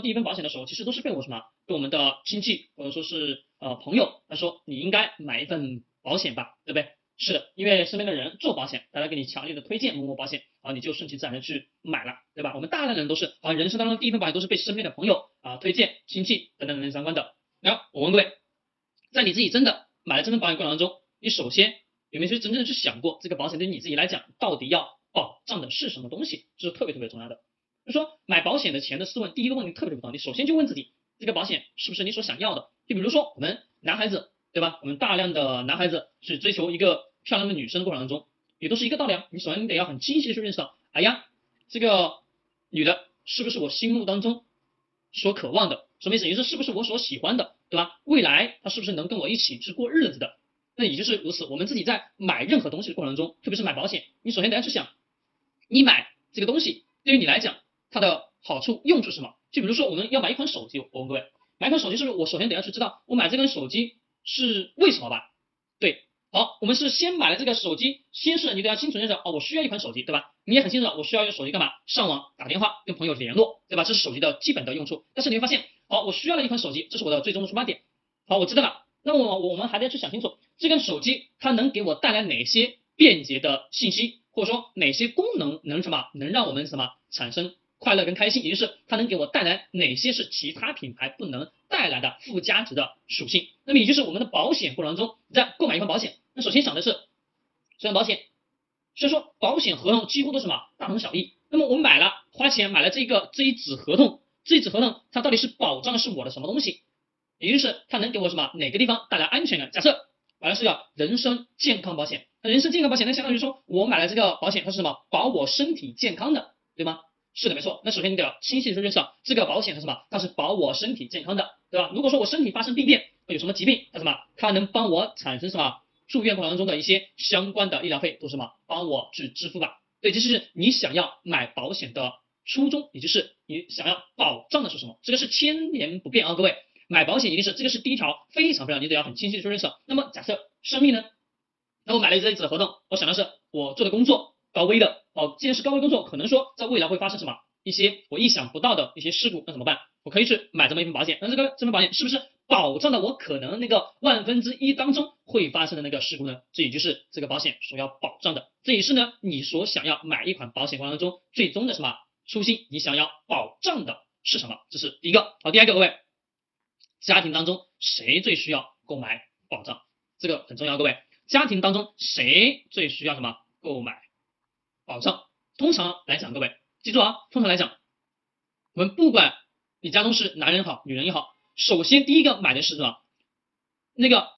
第一份保险的时候，其实都是被我什么？被我们的亲戚或者说是呃朋友，他说你应该买一份保险吧，对不对？是的，因为身边的人做保险，大家给你强烈的推荐某某保险啊，你就顺其自然的去买了，对吧？我们大量的人都是啊，人生当中第一份保险都是被身边的朋友啊推荐、亲戚等等等等相关的。然后我问各位，在你自己真的买了这份保险过程当中，你首先有没有去真正的去想过，这个保险对你自己来讲到底要保障的是什么东西？这是特别特别重要的。就说买保险的前的四问，第一个问题特别不同，你首先就问自己，这个保险是不是你所想要的？就比如说我们男孩子，对吧？我们大量的男孩子去追求一个。漂亮的女生过程当中，也都是一个道理啊。你首先你得要很清晰的去认识到，哎呀，这个女的是不是我心目当中所渴望的？什么意思？也就是是不是我所喜欢的，对吧？未来她是不是能跟我一起去过日子的？那也就是如此。我们自己在买任何东西的过程中，特别是买保险，你首先得要去想，你买这个东西对于你来讲，它的好处用处是什么？就比如说我们要买一款手机，我问各位，买一款手机是不是我首先得要去知道，我买这款手机是为什么吧？对。好，我们是先买了这个手机，先是你得要清楚认识哦，我需要一款手机，对吧？你也很清楚，我需要用手机干嘛？上网、打电话、跟朋友联络，对吧？这是手机的基本的用处。但是你会发现，好，我需要了一款手机，这是我的最终的出发点。好，我知道了。那么我们还得去想清楚，这个手机它能给我带来哪些便捷的信息，或者说哪些功能能什么能让我们什么产生快乐跟开心，也就是它能给我带来哪些是其他品牌不能带来的附加值的属性。那么也就是我们的保险过程当中，在购买一份保险。那首先想的是，这样保险，所以说保险合同几乎都什么大同小异。那么我买了，花钱买了这个这一纸合同，这一纸合同它到底是保障的是我的什么东西？也就是它能给我什么哪个地方带来安全感？假设买的是个人身健康保险，那人身健康保险那相当于说我买了这个保险，它是什么保我身体健康的，对吗？是的，没错。那首先你得要清晰的去认识到这个保险是什么，它是保我身体健康的，对吧？如果说我身体发生病变，有什么疾病，它什么，它能帮我产生什么？住院过程当中的一些相关的医疗费都什么？帮我去支付吧。对，这就是你想要买保险的初衷，也就是你想要保障的是什么？这个是千年不变啊，各位，买保险一定是这个是第一条非常非常你得要很清晰的去认识。那么假设生命呢？那我买了这一纸合同，我想的是我做的工作高危的哦，既然是高危工作，可能说在未来会发生什么一些我意想不到的一些事故，那怎么办？我可以去买这么一份保险。那这个这份保险是不是？保障了我可能那个万分之一当中会发生的那个事故呢？这也就是这个保险所要保障的，这也是呢你所想要买一款保险过程当中最终的什么初心？你想要保障的是什么？这是第一个。好，第二个，各位，家庭当中谁最需要购买保障？这个很重要，各位，家庭当中谁最需要什么购买保障？通常来讲，各位记住啊，通常来讲，我们不管你家中是男人好，女人也好。首先，第一个买的是什么？那个